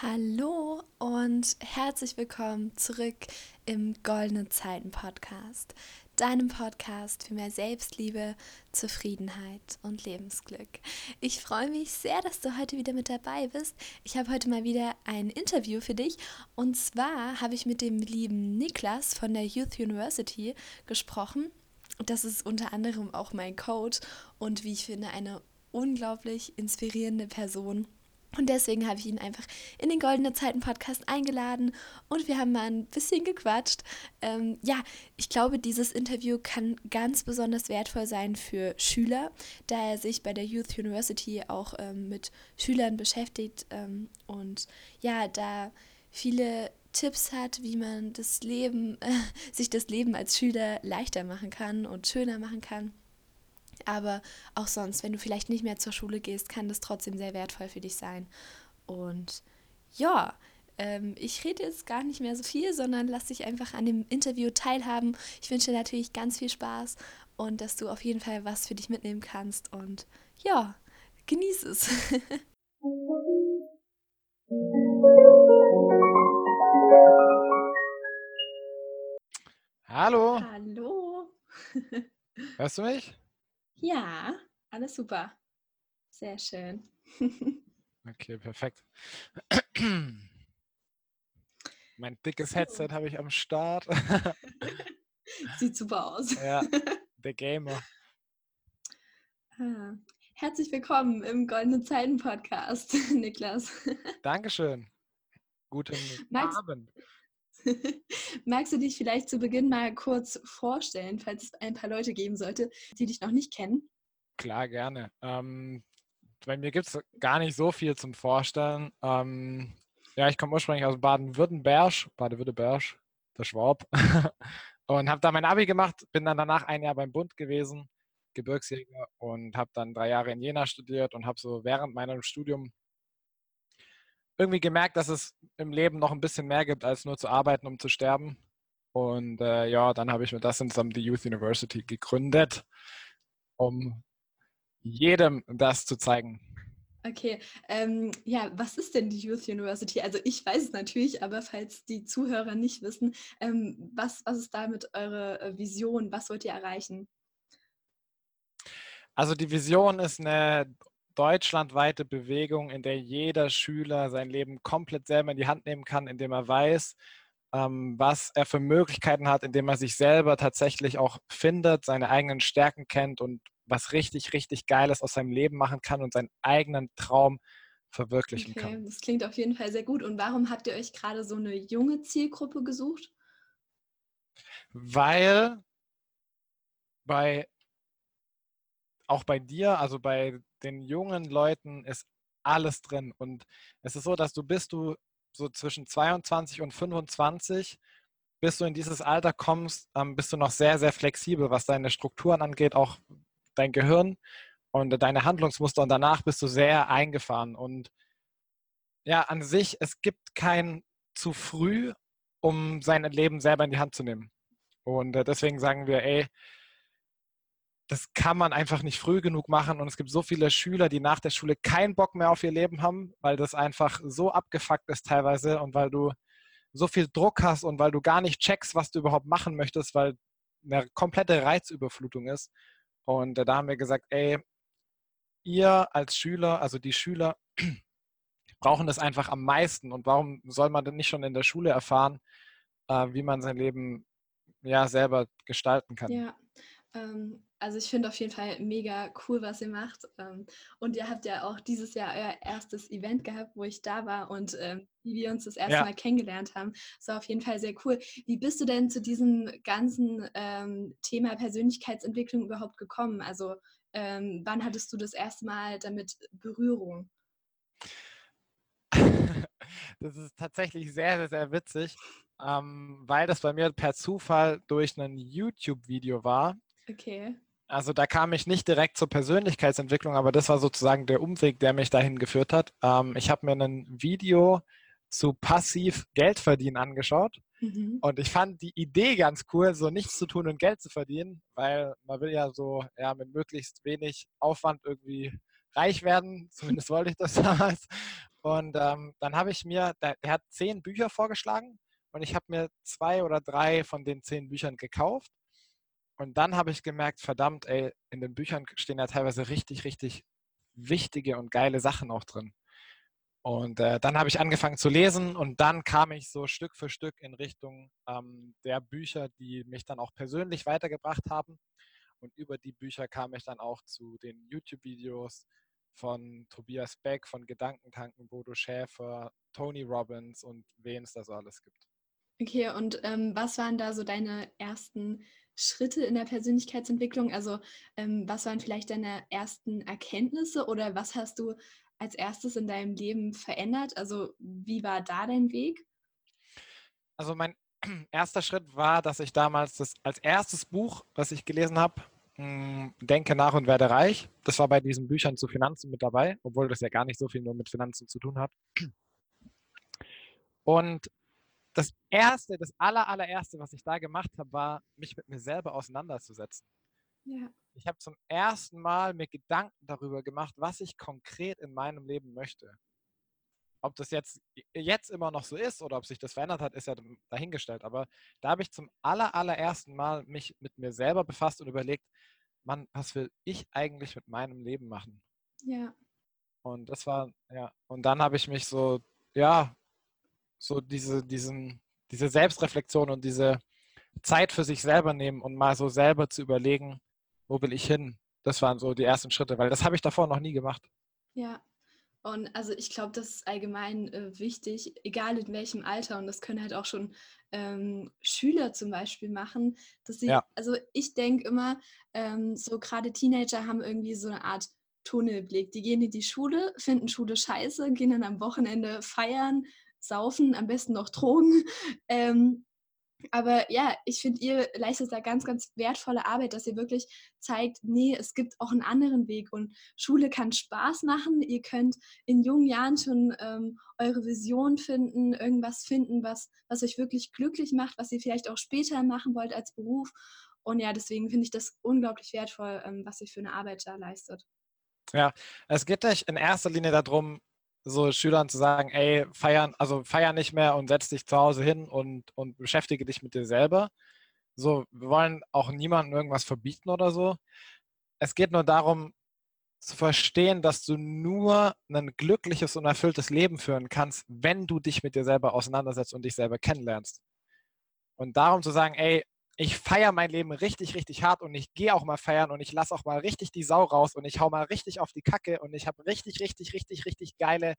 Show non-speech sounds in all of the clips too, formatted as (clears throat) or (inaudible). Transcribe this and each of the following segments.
Hallo und herzlich willkommen zurück im Goldene Zeiten Podcast, deinem Podcast für mehr Selbstliebe, Zufriedenheit und Lebensglück. Ich freue mich sehr, dass du heute wieder mit dabei bist. Ich habe heute mal wieder ein Interview für dich und zwar habe ich mit dem lieben Niklas von der Youth University gesprochen. Das ist unter anderem auch mein Coach und wie ich finde eine unglaublich inspirierende Person und deswegen habe ich ihn einfach in den Goldene Zeiten Podcast eingeladen und wir haben mal ein bisschen gequatscht. Ähm, ja, ich glaube, dieses Interview kann ganz besonders wertvoll sein für Schüler, da er sich bei der Youth University auch ähm, mit Schülern beschäftigt ähm, und ja, da viele Tipps hat, wie man das Leben, äh, (laughs) sich das Leben als Schüler leichter machen kann und schöner machen kann. Aber auch sonst, wenn du vielleicht nicht mehr zur Schule gehst, kann das trotzdem sehr wertvoll für dich sein. Und ja, ähm, ich rede jetzt gar nicht mehr so viel, sondern lass dich einfach an dem Interview teilhaben. Ich wünsche dir natürlich ganz viel Spaß und dass du auf jeden Fall was für dich mitnehmen kannst. Und ja, genieß es. (laughs) Hallo. Hallo. Hörst du mich? Ja, alles super. Sehr schön. (laughs) okay, perfekt. (clears throat) mein dickes Headset habe ich am Start. (laughs) Sieht super aus. ja, (laughs) der Gamer. Ah. Herzlich willkommen im Goldene Zeiten Podcast, Niklas. Dankeschön. Guten magst, Abend. (laughs) magst du dich vielleicht zu Beginn mal kurz vorstellen, falls es ein paar Leute geben sollte, die dich noch nicht kennen? Klar, gerne. Ähm, bei mir gibt es gar nicht so viel zum Vorstellen. Ähm, ja, ich komme ursprünglich aus Baden-Württemberg, Baden-Württemberg, der Schwab, (laughs) und habe da mein Abi gemacht, bin dann danach ein Jahr beim Bund gewesen, Gebirgsjäger, und habe dann drei Jahre in Jena studiert und habe so während meinem Studium irgendwie gemerkt, dass es im Leben noch ein bisschen mehr gibt, als nur zu arbeiten, um zu sterben. Und äh, ja, dann habe ich mit das zusammen die Youth University gegründet, um jedem das zu zeigen. Okay, ähm, ja, was ist denn die Youth University? Also ich weiß es natürlich, aber falls die Zuhörer nicht wissen, ähm, was, was ist damit eure äh, Vision? Was wollt ihr erreichen? Also die Vision ist eine deutschlandweite Bewegung, in der jeder Schüler sein Leben komplett selber in die Hand nehmen kann, indem er weiß, ähm, was er für Möglichkeiten hat, indem er sich selber tatsächlich auch findet, seine eigenen Stärken kennt und was richtig, richtig Geiles aus seinem Leben machen kann und seinen eigenen Traum verwirklichen okay, kann. Das klingt auf jeden Fall sehr gut. Und warum habt ihr euch gerade so eine junge Zielgruppe gesucht? Weil bei auch bei dir, also bei den jungen Leuten ist alles drin. Und es ist so, dass du bist du so zwischen 22 und 25, bis du in dieses Alter kommst, ähm, bist du noch sehr, sehr flexibel, was deine Strukturen angeht, auch dein Gehirn und deine Handlungsmuster. Und danach bist du sehr eingefahren. Und ja, an sich, es gibt kein zu früh, um sein Leben selber in die Hand zu nehmen. Und äh, deswegen sagen wir, ey, das kann man einfach nicht früh genug machen. Und es gibt so viele Schüler, die nach der Schule keinen Bock mehr auf ihr Leben haben, weil das einfach so abgefuckt ist teilweise und weil du so viel Druck hast und weil du gar nicht checkst, was du überhaupt machen möchtest, weil eine komplette Reizüberflutung ist. Und da haben wir gesagt, ey, ihr als Schüler, also die Schüler, (clears throat) brauchen das einfach am meisten. Und warum soll man denn nicht schon in der Schule erfahren, äh, wie man sein Leben ja selber gestalten kann? Ja, also ich finde auf jeden Fall mega cool, was ihr macht. Ähm, und ihr habt ja auch dieses Jahr euer erstes Event gehabt, wo ich da war und ähm, wie wir uns das erste ja. Mal kennengelernt haben. Das war auf jeden Fall sehr cool. Wie bist du denn zu diesem ganzen ähm, Thema Persönlichkeitsentwicklung überhaupt gekommen? Also ähm, wann hattest du das erste Mal damit Berührung? (laughs) Das ist tatsächlich sehr, sehr, sehr witzig, ähm, weil das bei mir per Zufall durch ein YouTube-Video war. Okay. Also da kam ich nicht direkt zur Persönlichkeitsentwicklung, aber das war sozusagen der Umweg, der mich dahin geführt hat. Ähm, ich habe mir ein Video zu passiv Geld verdienen angeschaut mhm. und ich fand die Idee ganz cool, so nichts zu tun und Geld zu verdienen, weil man will ja so ja mit möglichst wenig Aufwand irgendwie reich werden. (laughs) Zumindest wollte ich das damals. Und ähm, dann habe ich mir, der, der, hat zehn Bücher vorgeschlagen und ich habe mir zwei oder drei von den zehn Büchern gekauft. Und dann habe ich gemerkt, verdammt, ey, in den Büchern stehen ja teilweise richtig, richtig wichtige und geile Sachen auch drin. Und äh, dann habe ich angefangen zu lesen und dann kam ich so Stück für Stück in Richtung ähm, der Bücher, die mich dann auch persönlich weitergebracht haben. Und über die Bücher kam ich dann auch zu den YouTube-Videos von Tobias Beck, von Gedankentanken, Bodo Schäfer, Tony Robbins und wen es da so alles gibt. Okay, und ähm, was waren da so deine ersten Schritte in der Persönlichkeitsentwicklung? Also ähm, was waren vielleicht deine ersten Erkenntnisse oder was hast du als erstes in deinem Leben verändert? Also wie war da dein Weg? Also mein (clears throat) erster Schritt war, dass ich damals das als erstes Buch, das ich gelesen habe, hm, Denke nach und werde reich. Das war bei diesen Büchern zu Finanzen mit dabei, obwohl das ja gar nicht so viel nur mit Finanzen zu tun hat. Und das erste, das aller, allererste, was ich da gemacht habe, war, mich mit mir selber auseinanderzusetzen. Ja. Ich habe zum ersten Mal mir Gedanken darüber gemacht, was ich konkret in meinem Leben möchte. Ob das jetzt, jetzt immer noch so ist oder ob sich das verändert hat, ist ja dahingestellt. Aber da habe ich zum aller, allerersten Mal mich mit mir selber befasst und überlegt, Mann, was will ich eigentlich mit meinem Leben machen? Ja. Und das war, ja, und dann habe ich mich so, ja, so diese, diesen, diese Selbstreflexion und diese Zeit für sich selber nehmen und mal so selber zu überlegen, wo will ich hin? Das waren so die ersten Schritte, weil das habe ich davor noch nie gemacht. Ja, und also ich glaube, das ist allgemein äh, wichtig, egal in welchem Alter. Und das können halt auch schon ähm, Schüler zum Beispiel machen. Dass sie, ja. Also ich denke immer, ähm, so gerade Teenager haben irgendwie so eine Art Tunnelblick. Die gehen in die Schule, finden Schule scheiße, gehen dann am Wochenende feiern, saufen, am besten noch Drogen. (laughs) Ähm, aber ja, ich finde, ihr leistet da ganz, ganz wertvolle Arbeit, dass ihr wirklich zeigt, nee, es gibt auch einen anderen Weg und Schule kann Spaß machen. Ihr könnt in jungen Jahren schon ähm, eure Vision finden, irgendwas finden, was, was euch wirklich glücklich macht, was ihr vielleicht auch später machen wollt als Beruf. Und ja, deswegen finde ich das unglaublich wertvoll, ähm, was ihr für eine Arbeit da leistet. Ja, es geht euch in erster Linie darum, so Schülern zu sagen, ey, feiern, also feier nicht mehr und setz dich zu Hause hin und, und beschäftige dich mit dir selber. So, wir wollen auch niemandem irgendwas verbieten oder so. Es geht nur darum, zu verstehen, dass du nur ein glückliches und erfülltes Leben führen kannst, wenn du dich mit dir selber auseinandersetzt und dich selber kennenlernst. Und darum zu sagen, ey, ich feiere mein Leben richtig, richtig hart und ich gehe auch mal feiern und ich lasse auch mal richtig die Sau raus und ich hau mal richtig auf die Kacke und ich habe richtig, richtig, richtig, richtig geile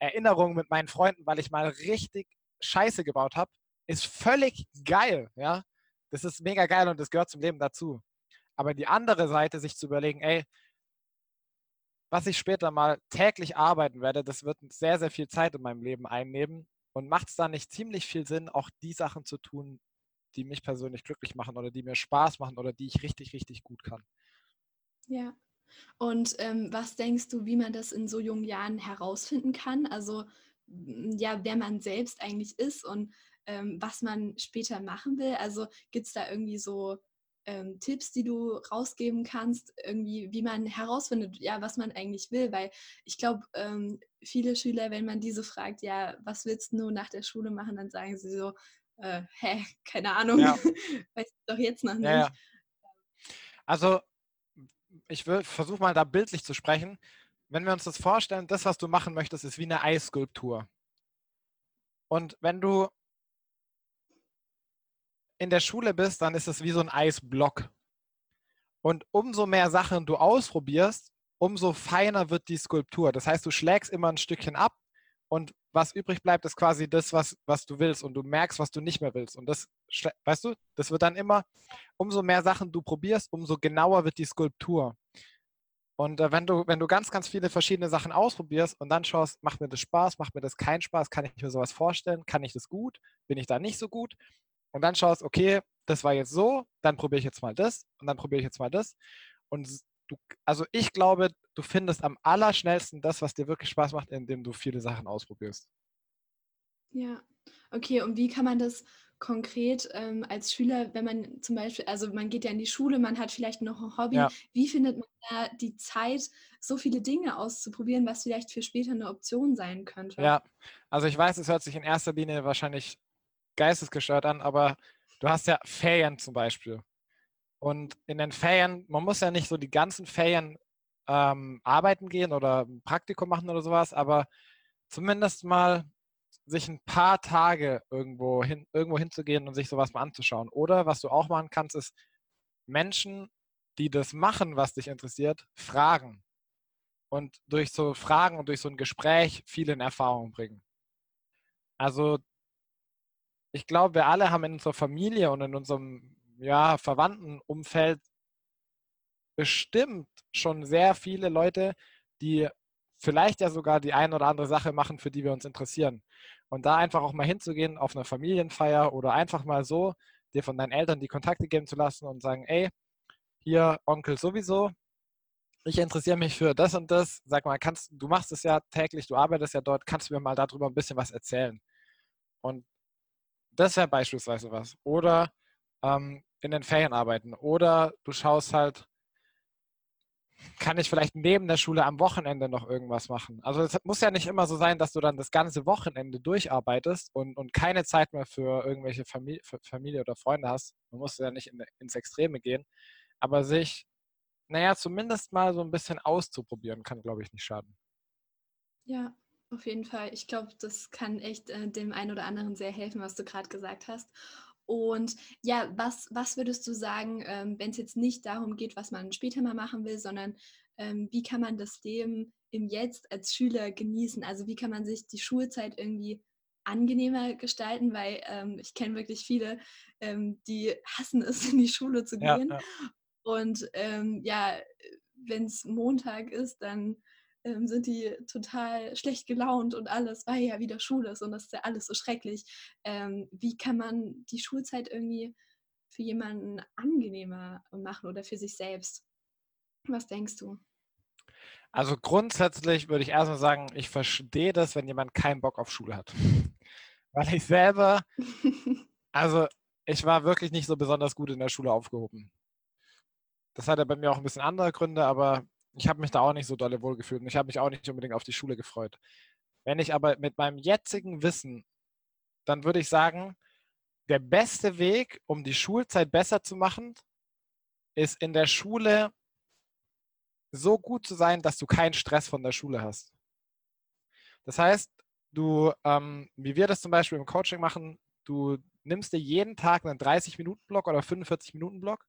Erinnerungen mit meinen Freunden, weil ich mal richtig Scheiße gebaut habe, ist völlig geil, ja. Das ist mega geil und das gehört zum Leben dazu. Aber die andere Seite, sich zu überlegen, ey, was ich später mal täglich arbeiten werde, das wird sehr, sehr viel Zeit in meinem Leben einnehmen. Und macht es da nicht ziemlich viel Sinn, auch die Sachen zu tun, die mich persönlich glücklich machen oder die mir Spaß machen oder die ich richtig, richtig gut kann. Ja. Und ähm, was denkst du, wie man das in so jungen Jahren herausfinden kann? Also ja, wer man selbst eigentlich ist und ähm, was man später machen will. Also gibt es da irgendwie so ähm, Tipps, die du rausgeben kannst, irgendwie, wie man herausfindet, ja, was man eigentlich will? Weil ich glaube, ähm, viele Schüler, wenn man diese fragt, ja, was willst du nach der Schule machen, dann sagen sie so, äh, (laughs) hä, keine Ahnung, ja. (laughs) weiß ich doch jetzt noch nicht. Ja, ja. Also, ich versuche mal da bildlich zu sprechen. Wenn wir uns das vorstellen, das, was du machen möchtest, ist wie eine Eisskulptur. Und wenn du in der Schule bist, dann ist es wie so ein Eisblock. Und umso mehr Sachen du ausprobierst, umso feiner wird die Skulptur. Das heißt, du schlägst immer ein Stückchen ab und was übrig bleibt, ist quasi das, was, was du willst und du merkst, was du nicht mehr willst. Und das, weißt du, das wird dann immer, umso mehr Sachen du probierst, umso genauer wird die Skulptur. Und äh, wenn, du, wenn du ganz, ganz viele verschiedene Sachen ausprobierst und dann schaust, macht mir das Spaß, macht mir das keinen Spaß, kann ich mir sowas vorstellen, kann ich das gut, bin ich da nicht so gut? Und dann schaust, okay, das war jetzt so, dann probiere ich jetzt mal das und dann probiere ich jetzt mal das. Und du, also ich glaube, du findest am allerschnellsten das, was dir wirklich Spaß macht, indem du viele Sachen ausprobierst. Ja, okay. Und wie kann man das konkret ähm, als Schüler, wenn man zum Beispiel, also man geht ja in die Schule, man hat vielleicht noch ein Hobby, Ja. wie findet man da die Zeit, so viele Dinge auszuprobieren, was vielleicht für später eine Option sein könnte? Ja, also ich weiß, es hört sich in erster Linie wahrscheinlich geistesgestört an, aber du hast ja Ferien zum Beispiel. Und in den Ferien, man muss ja nicht so die ganzen Ferien ähm, arbeiten gehen oder ein Praktikum machen oder sowas, aber zumindest mal sich ein paar Tage irgendwo, hin, irgendwo hinzugehen und sich sowas mal anzuschauen. Oder was du auch machen kannst, ist Menschen, die das machen, was dich interessiert, fragen. Und durch so Fragen und durch so ein Gespräch viel in Erfahrung bringen. Also ich glaube, wir alle haben in unserer Familie und in unserem ja, Verwandtenumfeld bestimmt schon sehr viele Leute, die vielleicht ja sogar die ein oder andere Sache machen, für die wir uns interessieren. Und da einfach auch mal hinzugehen auf einer Familienfeier oder einfach mal so, dir von deinen Eltern die Kontakte geben zu lassen und sagen, ey, hier Onkel sowieso, ich interessiere mich für das und das. Sag mal, kannst du machst es ja täglich, du arbeitest ja dort, kannst du mir mal darüber ein bisschen was erzählen? Und das wäre beispielsweise was. Oder ähm, in den Ferien arbeiten. Oder du schaust halt, kann ich vielleicht neben der Schule am Wochenende noch irgendwas machen? Also es muss ja nicht immer so sein, dass du dann das ganze Wochenende durcharbeitest und, und keine Zeit mehr für irgendwelche Familie, für Familie oder Freunde hast. Man muss ja nicht in, ins Extreme gehen. Aber sich, naja, zumindest mal so ein bisschen auszuprobieren, kann, glaube ich, nicht schaden. Ja, auf jeden Fall. Ich glaube, das kann echt äh, dem einen oder anderen sehr helfen, was du gerade gesagt hast. Und ja, was, was würdest du sagen, ähm, wenn es jetzt nicht darum geht, was man später mal machen will, sondern ähm, wie kann man das Leben im Jetzt als Schüler genießen? Also wie kann man sich die Schulzeit irgendwie angenehmer gestalten, weil ähm, ich kenne wirklich viele, ähm, die hassen es, (laughs) in die Schule zu Ja, gehen. ja. Und ähm, ja, wenn es Montag ist, dann ähm, sind die total schlecht gelaunt und alles, weil ja wieder Schule ist und das ist ja alles so schrecklich. Ähm, wie kann man die Schulzeit irgendwie für jemanden angenehmer machen oder für sich selbst? Was denkst du? Also grundsätzlich würde ich erstmal sagen, ich verstehe das, wenn jemand keinen Bock auf Schule hat. (laughs) Weil ich selber, (laughs) also ich war wirklich nicht so besonders gut in der Schule aufgehoben. Das hatte bei mir auch ein bisschen andere Gründe, aber ich habe mich da auch nicht so dolle wohlgefühlt und ich habe mich auch nicht unbedingt auf die Schule gefreut. Wenn ich aber mit meinem jetzigen Wissen, dann würde ich sagen, der beste Weg, um die Schulzeit besser zu machen, ist in der Schule so gut zu sein, dass du keinen Stress von der Schule hast. Das heißt, du, ähm, wie wir das zum Beispiel im Coaching machen, du nimmst dir jeden Tag einen 30-Minuten-Block oder 45-Minuten-Block.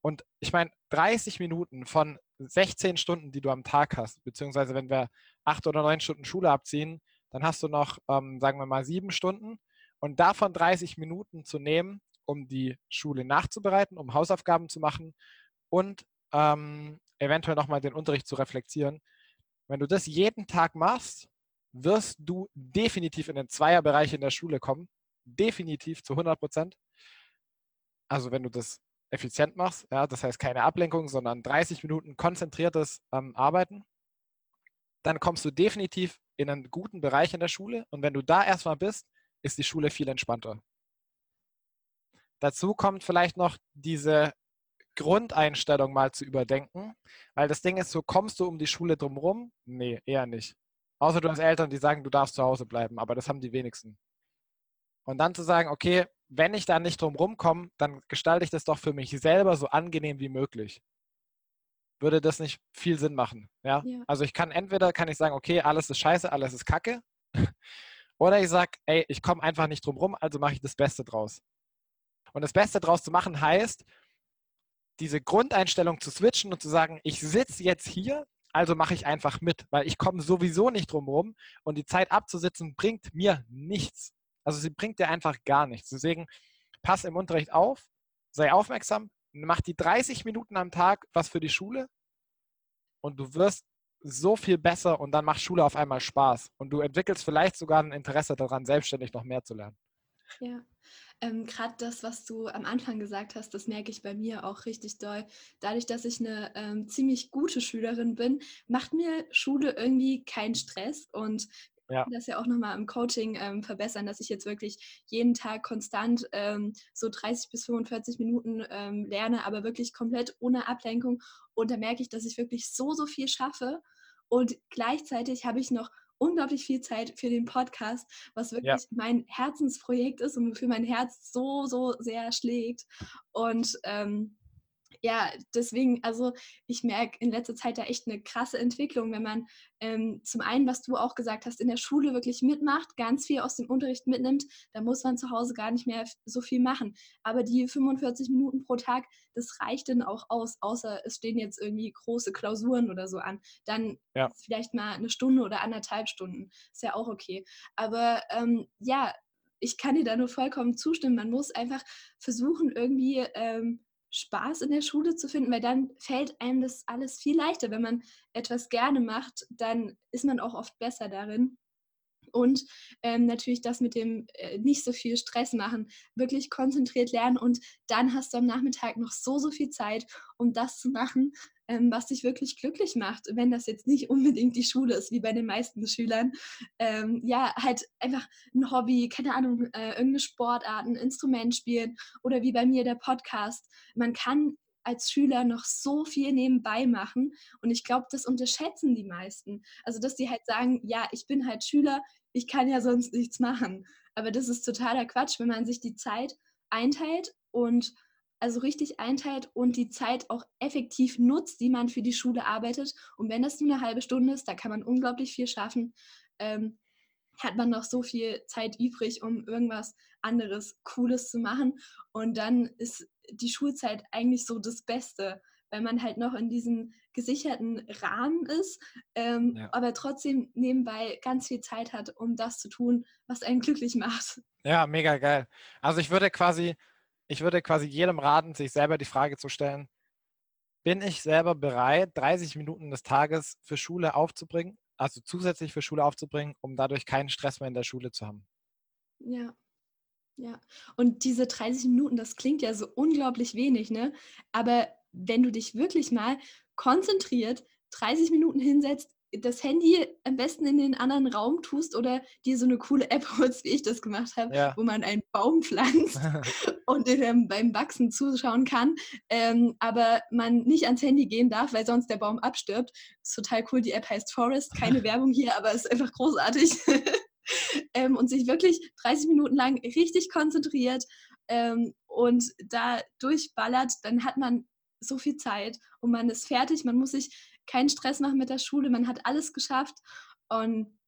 Und ich meine, 30 Minuten von 16 Stunden, die du am Tag hast, beziehungsweise wenn wir acht oder neun Stunden Schule abziehen, dann hast du noch, ähm, sagen wir mal, sieben Stunden. Und davon 30 Minuten zu nehmen, um die Schule nachzubereiten, um Hausaufgaben zu machen und ähm, eventuell nochmal den Unterricht zu reflektieren. Wenn du das jeden Tag machst, wirst du definitiv in den Zweierbereich in der Schule kommen. Definitiv zu 100 Prozent. Also wenn du das effizient machst, ja, das heißt keine Ablenkung, sondern 30 Minuten konzentriertes ähm, Arbeiten, dann kommst du definitiv in einen guten Bereich in der Schule. Und wenn du da erstmal bist, ist die Schule viel entspannter. Dazu kommt vielleicht noch diese Grundeinstellung mal zu überdenken, weil das Ding ist, so kommst du um die Schule drumherum? Nee, eher nicht. Außer du hast Eltern, die sagen, du darfst zu Hause bleiben, aber das haben die wenigsten. Und dann zu sagen, okay, wenn ich da nicht drumherum komme, dann gestalte ich das doch für mich selber so angenehm wie möglich. Würde das nicht viel Sinn machen? Ja? Ja. Also ich kann entweder kann ich sagen, okay, alles ist scheiße, alles ist kacke. (laughs) Oder ich sage, ey, ich komme einfach nicht drumherum, also mache ich das Beste draus. Und das Beste draus zu machen heißt, diese Grundeinstellung zu switchen und zu sagen, ich sitze jetzt hier, also mache ich einfach mit, weil ich komme sowieso nicht drumherum und die Zeit abzusitzen bringt mir nichts. Also sie bringt dir einfach gar nichts. Deswegen pass im Unterricht auf, sei aufmerksam, mach die 30 Minuten am Tag was für die Schule und du wirst so viel besser und dann macht Schule auf einmal Spaß und du entwickelst vielleicht sogar ein Interesse daran, selbstständig noch mehr zu lernen. Ja, ähm, gerade das, was du am Anfang gesagt hast, das merke ich bei mir auch richtig doll. Dadurch, dass ich eine ähm, ziemlich gute Schülerin bin, macht mir Schule irgendwie keinen Stress und ja. das ja auch nochmal im Coaching ähm, verbessern, dass ich jetzt wirklich jeden Tag konstant ähm, so 30 bis 45 Minuten ähm, lerne, aber wirklich komplett ohne Ablenkung. Und da merke ich, dass ich wirklich so, so viel schaffe. Und gleichzeitig habe ich noch unglaublich viel Zeit für den Podcast, was wirklich ja. mein Herzensprojekt ist und für mein Herz so, so sehr schlägt. Und ähm, ja, deswegen, also ich merke in letzter Zeit da echt eine krasse Entwicklung, wenn man ähm, zum einen, was du auch gesagt hast, in der Schule wirklich mitmacht, ganz viel aus dem Unterricht mitnimmt, da muss man zu Hause gar nicht mehr so viel machen. Aber die 45 Minuten pro Tag, das reicht dann auch aus, außer es stehen jetzt irgendwie große Klausuren oder so an. Dann ja. vielleicht mal eine Stunde oder anderthalb Stunden. Ist ja auch okay. Aber ähm, ja, ich kann dir da nur vollkommen zustimmen. Man muss einfach versuchen, irgendwie ähm, Spaß in der Schule zu finden, weil dann fällt einem das alles viel leichter. Wenn man etwas gerne macht, dann ist man auch oft besser darin. Und ähm, natürlich das mit dem äh, nicht so viel Stress machen, wirklich konzentriert lernen und dann hast du am Nachmittag noch so, so viel Zeit, um das zu machen, ähm, was dich wirklich glücklich macht, wenn das jetzt nicht unbedingt die Schule ist, wie bei den meisten Schülern. Ähm, ja, halt einfach ein Hobby, keine Ahnung, äh, irgendeine Sportart, ein Instrument spielen oder wie bei mir der Podcast. Man kann als Schüler noch so viel nebenbei machen. Und ich glaube, das unterschätzen die meisten. Also, dass die halt sagen, ja, ich bin halt Schüler, ich kann ja sonst nichts machen. Aber das ist totaler Quatsch, wenn man sich die Zeit einteilt und also richtig einteilt und die Zeit auch effektiv nutzt, die man für die Schule arbeitet. Und wenn das nur eine halbe Stunde ist, da kann man unglaublich viel schaffen. Ähm, hat man noch so viel Zeit übrig, um irgendwas anderes Cooles zu machen. Und dann ist die Schulzeit eigentlich so das Beste, weil man halt noch in diesem gesicherten Rahmen ist, ähm, ja. aber trotzdem nebenbei ganz viel Zeit hat, um das zu tun, was einen glücklich macht. Ja, mega geil. Also ich würde quasi ich würde quasi jedem raten, sich selber die Frage zu stellen, bin ich selber bereit, 30 Minuten des Tages für Schule aufzubringen, also zusätzlich für Schule aufzubringen, um dadurch keinen Stress mehr in der Schule zu haben? Ja. Ja, und diese 30 Minuten, das klingt ja so unglaublich wenig, ne? Aber wenn du dich wirklich mal konzentriert 30 Minuten hinsetzt, das Handy am besten in den anderen Raum tust oder dir so eine coole App (laughs) holst, wie ich das gemacht habe, ja. wo man einen Baum (laughs) pflanzt und dem beim Wachsen zuschauen kann, ähm, aber man nicht ans Handy gehen darf, weil sonst der Baum abstirbt. ist total cool. Die App heißt Forest, keine (laughs) Werbung hier, aber ist einfach großartig. ähm, und sich wirklich 30 Minuten lang richtig konzentriert ähm, und da durchballert, dann hat man so viel Zeit und man ist fertig. Man muss sich keinen Stress machen mit der Schule, man hat alles geschafft. Und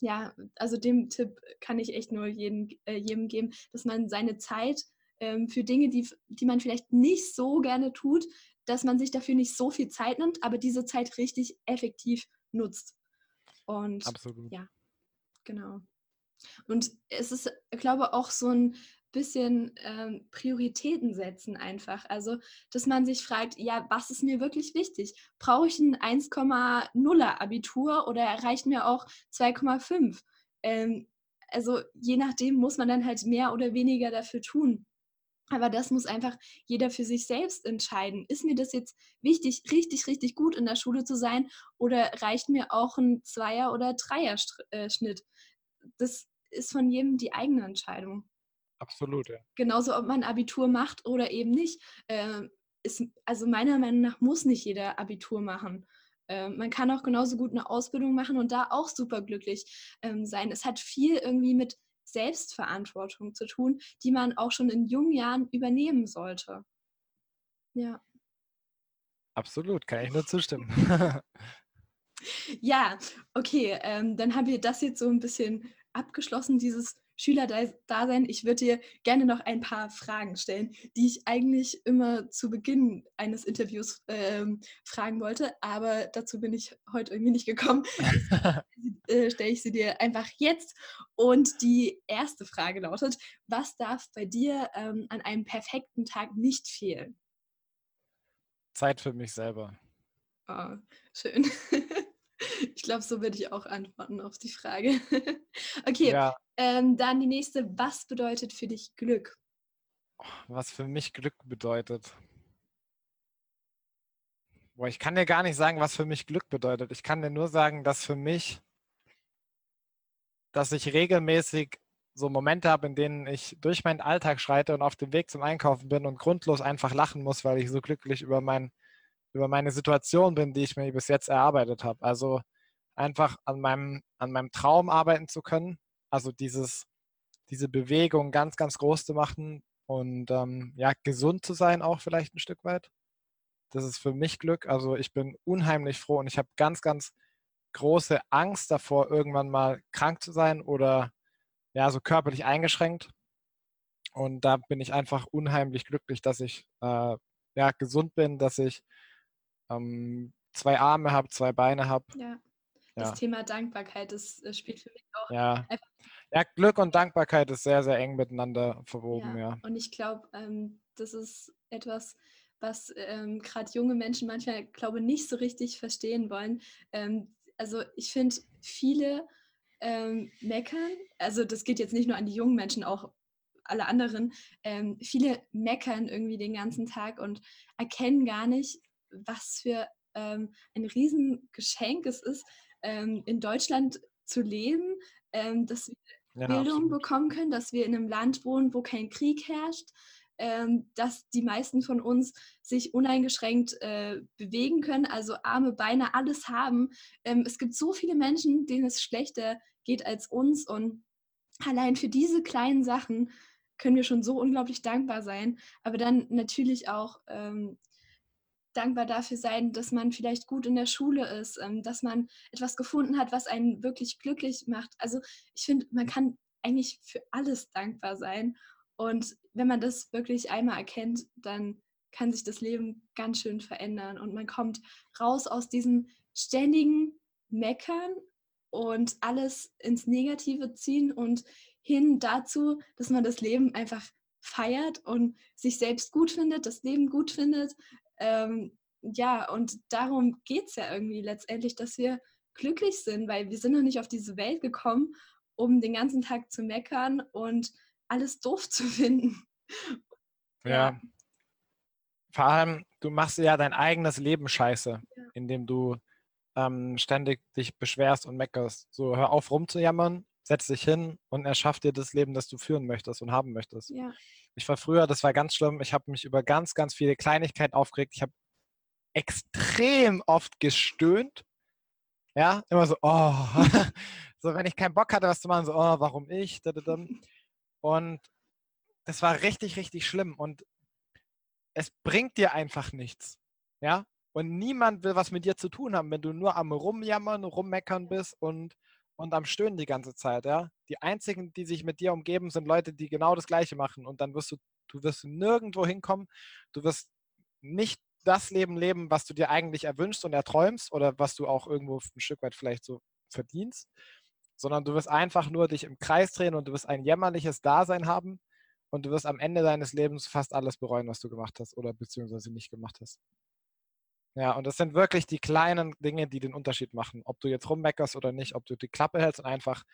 ja, also dem Tipp kann ich echt nur jedem, äh, jedem geben, dass man seine Zeit ähm, für Dinge, die, die man vielleicht nicht so gerne tut, dass man sich dafür nicht so viel Zeit nimmt, aber diese Zeit richtig effektiv nutzt. Und Absolut. ja, genau. Und es ist, glaube ich, auch so ein bisschen ähm, Prioritäten setzen einfach. Also, dass man sich fragt, ja, was ist mir wirklich wichtig? Brauche ich ein 1,0er Abitur oder reicht mir auch 2,5? Ähm, also, je nachdem muss man dann halt mehr oder weniger dafür tun. Aber das muss einfach jeder für sich selbst entscheiden. Ist mir das jetzt wichtig, richtig, richtig gut in der Schule zu sein oder reicht mir auch ein Zweier- oder Dreier-Schnitt? Äh, das ist von jedem die eigene Entscheidung. Absolut, ja. Genauso, ob man Abitur macht oder eben nicht. Äh, ist, also meiner Meinung nach muss nicht jeder Abitur machen. Äh, man kann auch genauso gut eine Ausbildung machen und da auch super glücklich ähm, sein. Es hat viel irgendwie mit Selbstverantwortung zu tun, die man auch schon in jungen Jahren übernehmen sollte. Ja. Absolut, kann ich nur zustimmen. (laughs) ja, okay, ähm, dann haben wir das jetzt so ein bisschen abgeschlossen, dieses Schülerdasein. Ich würde dir gerne noch ein paar Fragen stellen, die ich eigentlich immer zu Beginn eines Interviews ähm, fragen wollte, aber dazu bin ich heute irgendwie nicht gekommen. (laughs) äh, Stelle ich sie dir einfach jetzt. Und die erste Frage lautet: Was darf bei dir ähm, an einem perfekten Tag nicht fehlen? Zeit für mich selber. Oh, schön. (laughs) (laughs) Ich glaube, so würde ich auch antworten auf die Frage. (laughs) okay, ja. ähm, dann die nächste. Was bedeutet für dich Glück? Was für mich Glück bedeutet. Boah, ich kann dir gar nicht sagen, was für mich Glück bedeutet. Ich kann dir nur sagen, dass für mich dass ich regelmäßig so Momente habe, in denen ich durch meinen Alltag schreite und auf dem Weg zum Einkaufen bin und grundlos einfach lachen muss, weil ich so glücklich über, mein, über meine Situation bin, die ich mir bis jetzt erarbeitet habe. Also einfach an meinem, an meinem Traum arbeiten zu können, also dieses, diese Bewegung ganz, ganz groß zu machen und ähm, ja, gesund zu sein auch vielleicht ein Stück weit. Das ist für mich Glück. Also ich bin unheimlich froh und ich habe ganz, ganz große Angst davor, irgendwann mal krank zu sein oder ja, so körperlich eingeschränkt. Und da bin ich einfach unheimlich glücklich, dass ich äh, ja, gesund bin, dass ich ähm, zwei Arme habe, zwei Beine habe. Ja. Das ja. Thema Dankbarkeit, das, das, spielt für mich auch ja. Ja, Glück und Dankbarkeit ist sehr, sehr eng miteinander verwoben, ja. ja. Und ich glaube, ähm, das ist etwas, was ähm, gerade junge Menschen manchmal, glaube nicht so richtig verstehen wollen. Ähm, also ich finde, viele ähm, meckern, also das geht jetzt nicht nur an die jungen Menschen, auch alle anderen, ähm, viele meckern irgendwie den ganzen Tag und erkennen gar nicht, was für ähm, ein Riesengeschenk es ist, ähm, in Deutschland zu leben, ähm, dass wir ja, Bildung absolut. bekommen können, dass wir in einem Land wohnen, wo kein Krieg herrscht, ähm, dass die meisten von uns sich uneingeschränkt äh, bewegen können, also Arme, Beine, alles haben. Ähm, es gibt so viele Menschen, denen es schlechter geht als uns und allein für diese kleinen Sachen können wir schon so unglaublich dankbar sein, aber dann natürlich auch ähm, dankbar dafür sein, dass man vielleicht gut in der Schule ist, ähm, dass man etwas gefunden hat, was einen wirklich glücklich macht. Also ich finde, man kann eigentlich für alles dankbar sein. Und wenn man das wirklich einmal erkennt, dann kann sich das Leben ganz schön verändern und man kommt raus aus diesem ständigen Meckern und alles ins Negative ziehen und hin dazu, dass man das Leben einfach feiert und sich selbst gut findet, das Leben gut findet, ähm, ja, und darum geht es ja irgendwie letztendlich, dass wir glücklich sind, weil wir sind noch nicht auf diese Welt gekommen, um den ganzen Tag zu meckern und alles doof (laughs) zu finden. Ja. Vor allem, du machst ja dein eigenes Leben scheiße, ja. indem du ähm, ständig dich beschwerst und meckerst. So, hör auf rumzujammern, setz dich hin und erschaff dir das Leben, das du führen möchtest und haben möchtest. Ja. Ich war früher, das war ganz schlimm, ich habe mich über ganz, ganz viele Kleinigkeiten aufgeregt. Ich habe extrem oft gestöhnt. Ja, immer so, oh. (laughs) so, wenn ich keinen Bock hatte, was zu machen, so, oh, warum ich? Und das war richtig, richtig schlimm. Und es bringt dir einfach nichts. Ja, und niemand will was mit dir zu tun haben, wenn du nur am Rumjammern, Rummeckern bist und, und am Stöhnen die ganze Zeit, ja. Die einzigen, die sich mit dir umgeben, sind Leute, die genau das Gleiche machen. Und dann wirst du, du wirst nirgendwo hinkommen. Du wirst nicht das Leben leben, was du dir eigentlich erwünschst und erträumst oder was du auch irgendwo ein Stück weit vielleicht so verdienst, sondern du wirst einfach nur dich im Kreis drehen und du wirst ein jämmerliches Dasein haben und du wirst am Ende deines Lebens fast alles bereuen, was du gemacht hast oder beziehungsweise nicht gemacht hast. Ja, und das sind wirklich die kleinen Dinge, die den Unterschied machen. Ob du jetzt rummeckerst oder nicht, ob du die Klappe hältst und einfach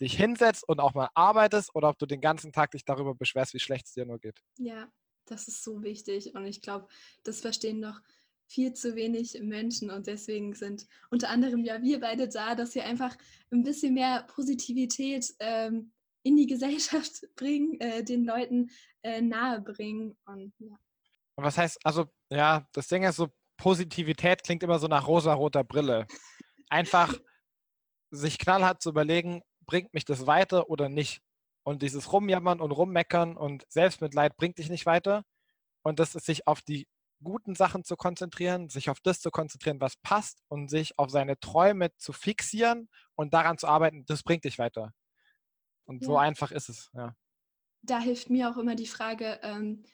dich hinsetzt und auch mal arbeitest oder ob du den ganzen Tag dich darüber beschwerst, wie schlecht es dir nur geht. Ja, das ist so wichtig und ich glaube, das verstehen noch viel zu wenig Menschen und deswegen sind unter anderem ja wir beide da, dass wir einfach ein bisschen mehr Positivität ähm, in die Gesellschaft (laughs) bringen, äh, den Leuten äh, nahe bringen und ja. Und was heißt, also ja, das Ding ist so, Positivität klingt immer so nach rosa-roter Brille. Einfach sich knallhart zu überlegen, bringt mich das weiter oder nicht? Und dieses Rumjammern und Rummeckern und Selbstmitleid bringt dich nicht weiter. Und das ist sich auf die guten Sachen zu konzentrieren, sich auf das zu konzentrieren, was passt und sich auf seine Träume zu fixieren und daran zu arbeiten, das bringt dich weiter. Und ja. so einfach ist es, ja. Da hilft mir auch immer die Frage, ähm,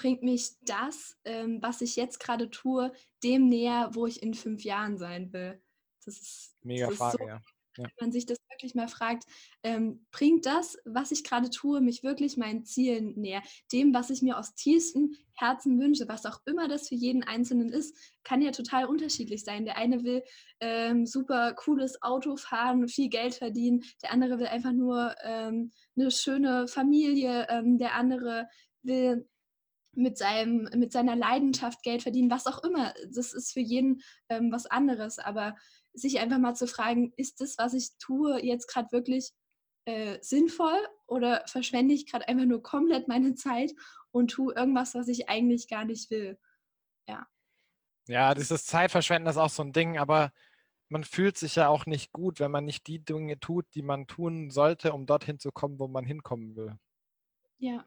bringt mich das, ähm, was ich jetzt gerade tue, dem näher, wo ich in fünf Jahren sein will? Das ist, Mega das Frage, so, ja. Ja. Wenn man sich das wirklich mal fragt, ähm, bringt das, was ich gerade tue, mich wirklich meinen Zielen näher? Dem, was ich mir aus tiefstem Herzen wünsche, was auch immer das für jeden Einzelnen ist, kann ja total unterschiedlich sein. Der eine will ähm, super cooles Auto fahren, viel Geld verdienen, der andere will einfach nur ähm, eine schöne Familie, ähm, der andere will mit, seinem, mit seiner Leidenschaft Geld verdienen, was auch immer. Das ist für jeden ähm, was anderes. Aber sich einfach mal zu fragen, ist das, was ich tue, jetzt gerade wirklich äh, sinnvoll oder verschwende ich gerade einfach nur komplett meine (laughs) Zeit und tue irgendwas, was ich eigentlich gar nicht will. Ja. Ja, dieses Zeitverschwenden ist auch so ein Ding, aber man fühlt sich ja auch nicht gut, wenn man nicht die Dinge tut, die man tun sollte, um dorthin zu kommen, wo man hinkommen will. Ja,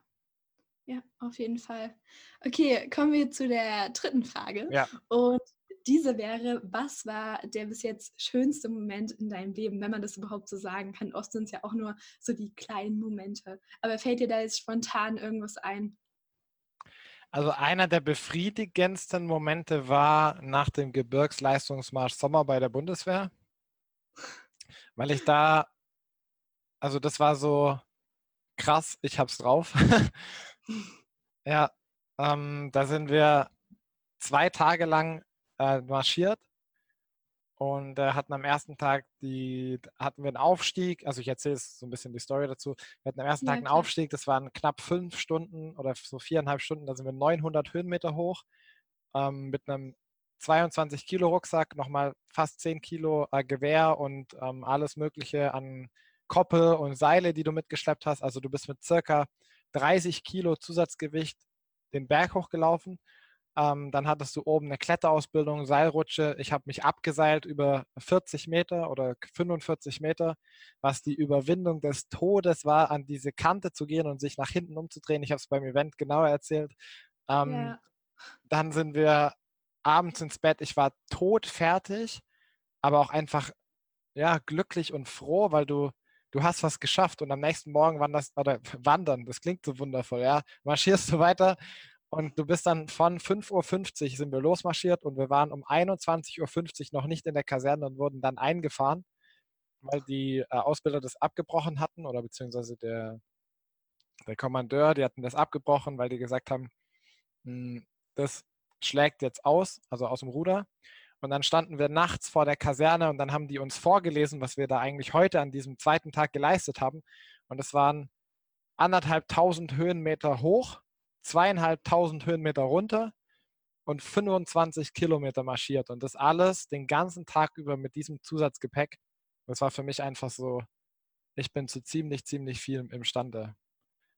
ja, auf jeden Fall. Okay, kommen wir zu der dritten Frage. Ja. Und diese wäre, was war der bis jetzt schönste Moment in deinem Leben, wenn man das überhaupt so sagen kann? Oft sind es ja auch nur so die kleinen Momente. Aber fällt dir da jetzt spontan irgendwas ein? Also einer der befriedigendsten Momente war nach dem Gebirgsleistungsmarsch Sommer bei der Bundeswehr, weil ich da, also das war so krass, ich hab's drauf. (laughs) ja, ähm, da sind wir zwei Tage lang äh, marschiert und äh, hatten am ersten Tag die, hatten wir einen Aufstieg, also ich erzähle so ein bisschen die Story dazu. Wir hatten am ersten ja, Tag einen klar. Aufstieg, das waren knapp fünf Stunden oder so viereinhalb Stunden, da sind wir 900 Höhenmeter hoch ähm, mit einem 22 Kilo Rucksack, nochmal fast 10 Kilo äh, Gewehr und ähm, alles Mögliche an Koppel und Seile, die du mitgeschleppt hast. Also du bist mit circa 30 Kilo Zusatzgewicht den Berg hochgelaufen. Ähm, dann hattest du oben eine Kletterausbildung, Seilrutsche. Ich habe mich abgeseilt über 40 Meter oder 45 Meter, was die Überwindung des Todes war, an diese Kante zu gehen und sich nach hinten umzudrehen. Ich habe es beim Event genauer erzählt. Ähm, ja. Dann sind wir abends ins Bett. Ich war todfertig, aber auch einfach ja, glücklich und froh, weil du du hast was geschafft und am nächsten Morgen wanderst, oder (laughs) wandern, das klingt so wundervoll, ja, marschierst du weiter und du bist dann von 5.50 Uhr sind wir losmarschiert und wir waren um 21.50 Uhr noch nicht in der Kaserne und wurden dann eingefahren, weil die äh, Ausbilder das abgebrochen hatten oder beziehungsweise der, der Kommandeur, die hatten das abgebrochen, weil die gesagt haben, hm, das schlägt jetzt aus, also aus dem Ruder. Und dann standen wir nachts vor der Kaserne und dann haben die uns vorgelesen, was wir da eigentlich heute an diesem zweiten Tag geleistet haben. Und es waren anderthalb tausend Höhenmeter hoch, zweieinhalbtausend Höhenmeter runter und 25 Kilometer marschiert. Und das alles den ganzen Tag über mit diesem Zusatzgepäck. Das war für mich einfach so, ich bin zu ziemlich, ziemlich viel imstande.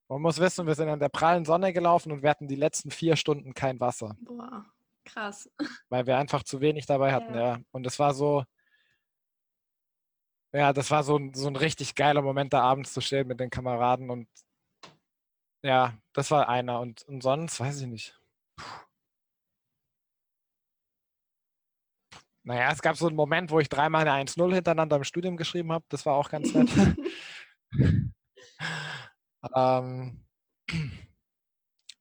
Man muss wissen, wir sind in der prallen Sonne gelaufen und wir hatten die letzten vier Stunden kein Wasser. Boah. Krass. Weil wir einfach zu wenig dabei hatten, ja. ja. Und es war so, ja, das war so, so ein richtig geiler Moment, da abends zu stehen mit den Kameraden und ja, das war einer. Und, und sonst, weiß ich nicht. Puh. Naja, es gab so einen Moment, wo ich dreimal eine 1-0 hintereinander im Studium geschrieben habe. Das war auch ganz nett. (laughs) (laughs) ähm,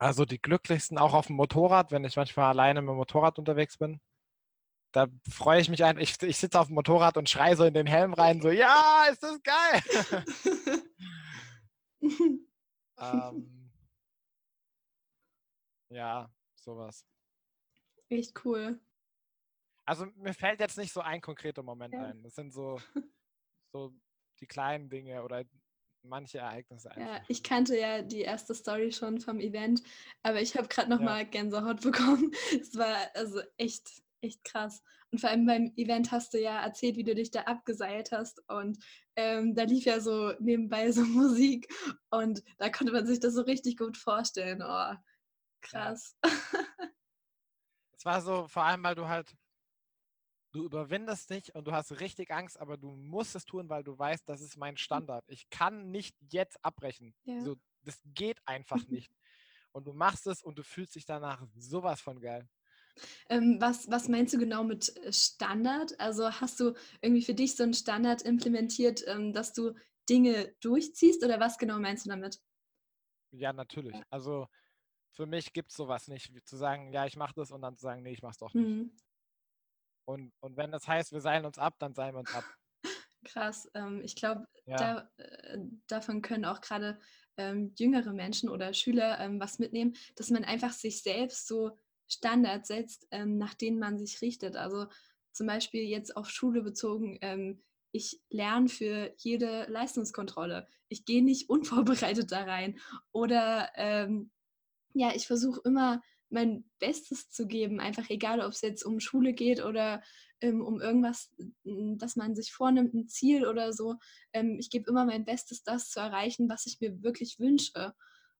also die glücklichsten auch auf dem Motorrad, wenn ich manchmal alleine mit dem Motorrad unterwegs bin. Da freue ich mich ein. Ich, ich sitze auf dem Motorrad und schreie so in den Helm rein, so, ja, ist das geil. (laughs) ähm, ja, sowas. Echt cool. Also mir fällt jetzt nicht so ein konkreter Moment ja. ein. Das sind so, so die kleinen Dinge oder manche Ereignisse einfach. Ja, ich kannte ja die erste Story schon vom Event, aber ich habe gerade nochmal ja. Gänsehaut (laughs) bekommen. Es war also echt, echt krass. Und vor allem beim Event hast du ja erzählt, wie du dich da abgeseilt hast und ähm, da lief ja so nebenbei so (laughs) Musik und da konnte man sich das so richtig gut vorstellen. Oh, krass. (laughs) Es war so, vor allem, weil du halt du überwindest dich und du hast richtig Angst, aber du musst es tun, weil du weißt, das ist mein Standard. Ich kann nicht jetzt abbrechen. Ja. So, das geht einfach (laughs) nicht. Und du machst es und du fühlst dich danach sowas von geil. Ähm, was, was meinst du genau mit äh, Standard? Also hast du irgendwie für dich so einen Standard implementiert, ähm, dass du Dinge durchziehst oder was genau meinst du damit? Ja, natürlich. Also für mich gibt es sowas nicht, wie zu sagen, ja, ich mache das und dann zu sagen, nee, ich mach's doch nicht. Mhm. Und, und wenn das heißt, wir seilen uns ab, dann seilen wir uns ab. (laughs) Krass. Ähm, ich glaube, ja. da, äh, davon können auch gerade ähm, jüngere Menschen oder Schüler ähm, was mitnehmen, dass man einfach sich selbst so Standards setzt, ähm, nach denen man sich richtet. Also zum Beispiel jetzt auf Schule bezogen, ähm, ich lerne für jede Leistungskontrolle. Ich gehe nicht (laughs) unvorbereitet da rein. Oder ähm, ja, ich versuche immer mein Bestes zu geben, einfach egal, ob es jetzt um Schule geht oder ähm, um irgendwas, dass man sich vornimmt, ein Ziel oder so. Ähm, ich gebe immer mein Bestes, das zu erreichen, was ich mir wirklich wünsche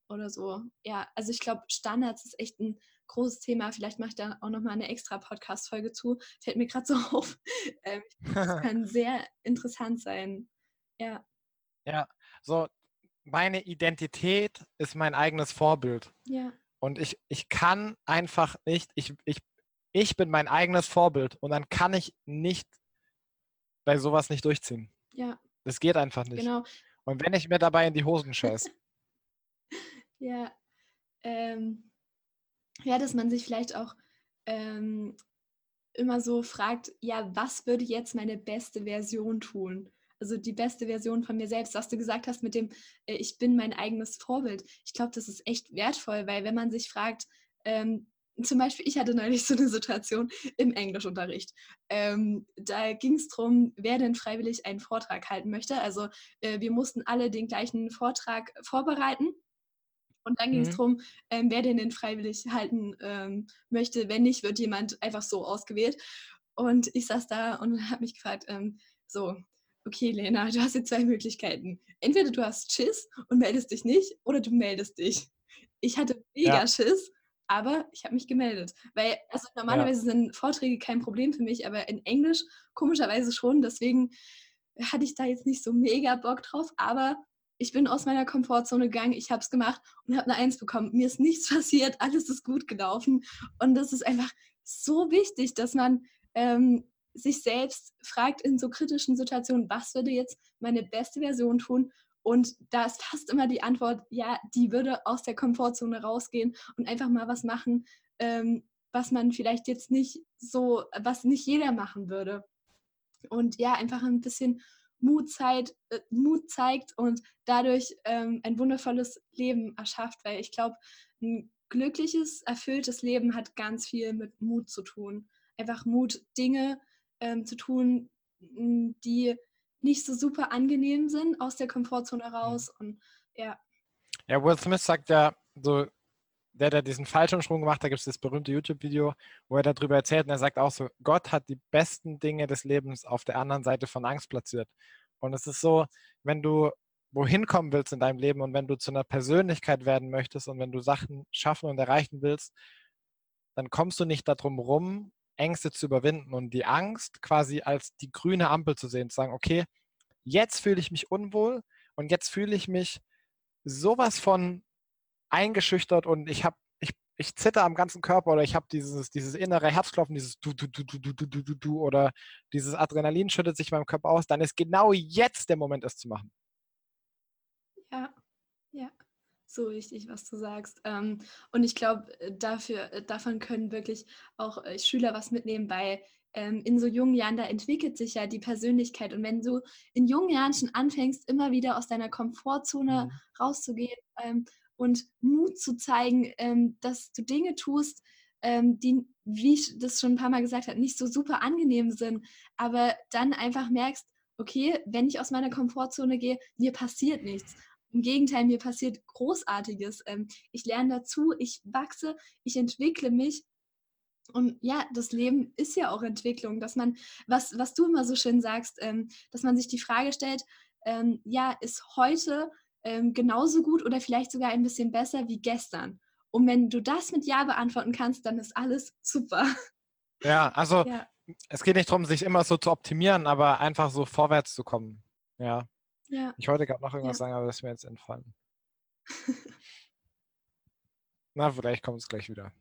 oder so. Ja, also ich glaube, Standards ist echt ein großes Thema. Vielleicht mache ich da auch nochmal eine extra Podcast-Folge zu. Fällt mir gerade so (laughs) auf. Ähm, das (laughs) kann sehr interessant sein. Ja. Ja, so meine Identität ist mein eigenes Vorbild. Ja. Und ich, ich kann einfach nicht, ich, ich, ich bin mein eigenes Vorbild und dann kann ich nicht bei sowas nicht durchziehen. Ja. Das geht einfach nicht. Genau. Und wenn ich mir dabei in die Hosen scheiße. (laughs) ja. Ähm, ja, dass man sich vielleicht auch ähm, immer so fragt, ja, was würde jetzt meine beste Version tun? Also die beste Version von mir selbst, was du gesagt hast mit dem, äh, ich bin mein eigenes Vorbild. Ich glaube, das ist echt wertvoll, weil wenn man sich fragt, ähm, zum Beispiel, ich hatte neulich (laughs) so eine Situation im Englischunterricht. Ähm, da ging es darum, wer denn freiwillig einen Vortrag halten möchte. Also äh, wir mussten alle den gleichen Vortrag vorbereiten und dann ging es mhm. darum, ähm, wer den denn freiwillig halten ähm, möchte. Wenn nicht, wird jemand einfach so ausgewählt. Und ich saß da und habe mich gefragt, ähm, so, okay, Lena, du hast jetzt zwei Möglichkeiten. Entweder du hast Schiss und meldest dich nicht oder du meldest dich. Ich hatte mega ja. Schiss, aber ich habe mich gemeldet. Weil, also normalerweise ja. sind Vorträge kein Problem für mich, aber in Englisch komischerweise schon. Deswegen hatte ich da jetzt nicht so mega Bock drauf, aber ich bin aus meiner Komfortzone gegangen, ich habe es gemacht und habe eine Eins bekommen. Mir ist nichts (laughs) passiert, alles ist gut gelaufen. Und das ist einfach so wichtig, dass man ähm, sich selbst fragt in so kritischen Situationen, was würde jetzt meine beste Version tun? Und da ist fast immer die Antwort, ja, die würde aus der Komfortzone rausgehen und einfach mal was machen, ähm, was man vielleicht jetzt nicht so, was nicht jeder machen würde. Und ja, einfach ein bisschen Mut, zeigt, äh, Mut zeigt und dadurch ähm, ein wundervolles Leben erschafft, weil ich glaube, ein glückliches, erfülltes Leben hat ganz viel mit Mut zu tun. Einfach Mut, Dinge ähm, zu tun, die nicht so super angenehm sind, aus der Komfortzone mhm. raus und ja. Ja, Will Smith sagt ja so, der, der diesen Fallschirmsprung gemacht hat, da gibt es das berühmte YouTube-Video, wo er darüber erzählt und er sagt auch so, Gott hat die besten Dinge des Lebens auf der anderen Seite von Angst platziert. Und es ist so, wenn du wohin kommen willst in deinem Leben und wenn du zu einer Persönlichkeit werden möchtest und wenn du Sachen schaffen und erreichen willst, dann kommst du nicht darum rum, Ängste zu überwinden und die Angst quasi als die grüne Ampel zu sehen, zu sagen, okay, jetzt fühle ich mich unwohl und jetzt fühle ich mich sowas von eingeschüchtert und ich habe ich, ich zitter am ganzen Körper oder ich habe dieses, dieses innere Herzklopfen, dieses du, du, du, du, du, du, du, du, du oder dieses Adrenalin schüttet sich meinem Körper aus, dann ist genau jetzt der Moment, es zu machen. Ja, so wichtig, was du sagst. Ähm, und ich glaube, äh, dafür, äh, davon können wirklich auch äh, Schüler was mitnehmen, weil ähm, in so jungen Jahren, da entwickelt sich ja die Persönlichkeit. Und wenn du in jungen Jahren schon anfängst, immer wieder aus deiner Komfortzone mhm. rauszugehen ähm, und Mut zu zeigen, dass du Dinge tust, die, wie ich das schon ein paar Mal gesagt habe, nicht so super angenehm sind, aber dann einfach merkst, okay, wenn ich aus meiner Komfortzone gehe, mir passiert nichts. Im Gegenteil, mir passiert Großartiges. Ähm, ich lerne dazu, ich wachse, ich entwickle mich. Und ja, das Leben ist ja auch Entwicklung, dass man, was, was du immer so schön sagst, ähm, dass man sich die Frage stellt, ähm, ja, ist heute ähm, genauso gut oder vielleicht sogar ein bisschen besser wie gestern. Und wenn du das mit Ja beantworten kannst, dann ist alles super. Ja, also ja. es geht nicht darum, sich immer so zu optimieren, aber einfach so vorwärts zu kommen. Ja. Ja. Ich wollte gerade noch irgendwas ja. sagen, aber das ist mir jetzt entfallen. (laughs) Na, vielleicht kommt es gleich wieder.